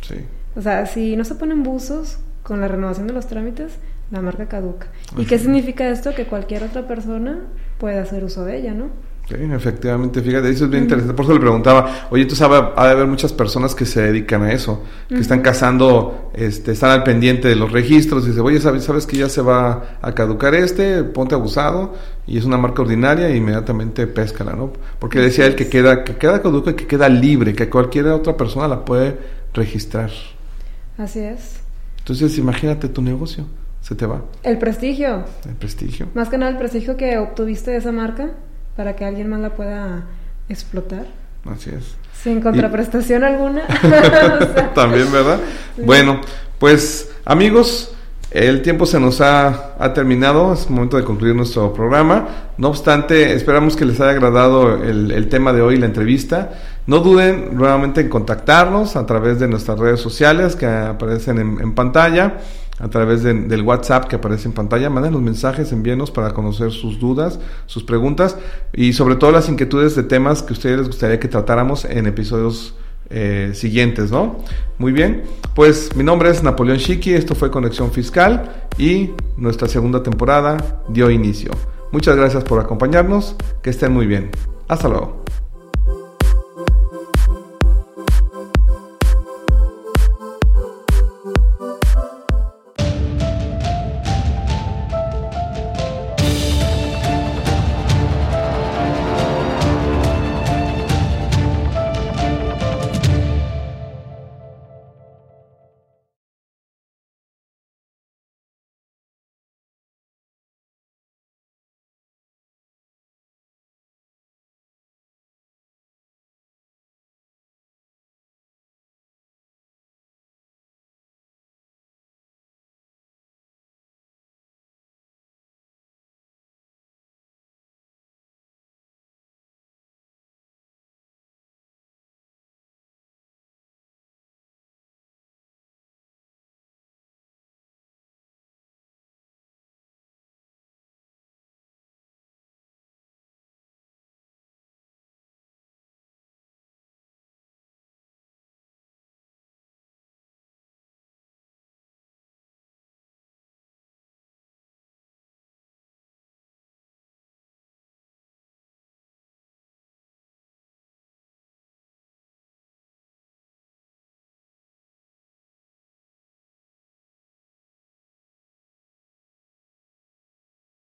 Sí. O sea, si no se ponen buzos con la renovación de los trámites, La marca caduca. ¿Y qué significa esto? Que cualquier otra persona puede hacer uso de ella, ¿no? Sí, efectivamente, fíjate, eso es bien interesante. Por eso le preguntaba, oye, tú sabes, ha de haber muchas personas que se dedican a eso, que están cazando, este, están al pendiente de los registros y dicen, oye, ¿sabes, sabes que ya se va a caducar este? Ponte abusado y es una marca ordinaria e inmediatamente péscala, ¿no? Porque decía él que queda, que queda caduca y que queda libre, que cualquier otra persona la puede registrar. Así es. Entonces, imagínate tu negocio, se te va. El prestigio. El prestigio. Más que nada el prestigio que obtuviste de esa marca para que alguien más la pueda explotar. Así es. Sin contraprestación alguna. También, ¿verdad? Bueno, pues amigos, el tiempo se nos ha, ha, terminado, es momento de concluir nuestro programa. No obstante, esperamos que les haya agradado el, el, tema de hoy, la entrevista. No duden nuevamente en contactarnos a través de nuestras redes sociales que aparecen en, en pantalla a través de, del WhatsApp que aparece en pantalla. Manden los mensajes, envíenos para conocer sus dudas, sus preguntas y sobre todo las inquietudes de temas que a ustedes les gustaría que tratáramos en episodios eh, siguientes, ¿no? Muy bien, pues mi nombre es Napoleón Chiqui, esto fue Conexión Fiscal y nuestra segunda temporada dio inicio. Muchas gracias por acompañarnos, que estén muy bien. Hasta luego.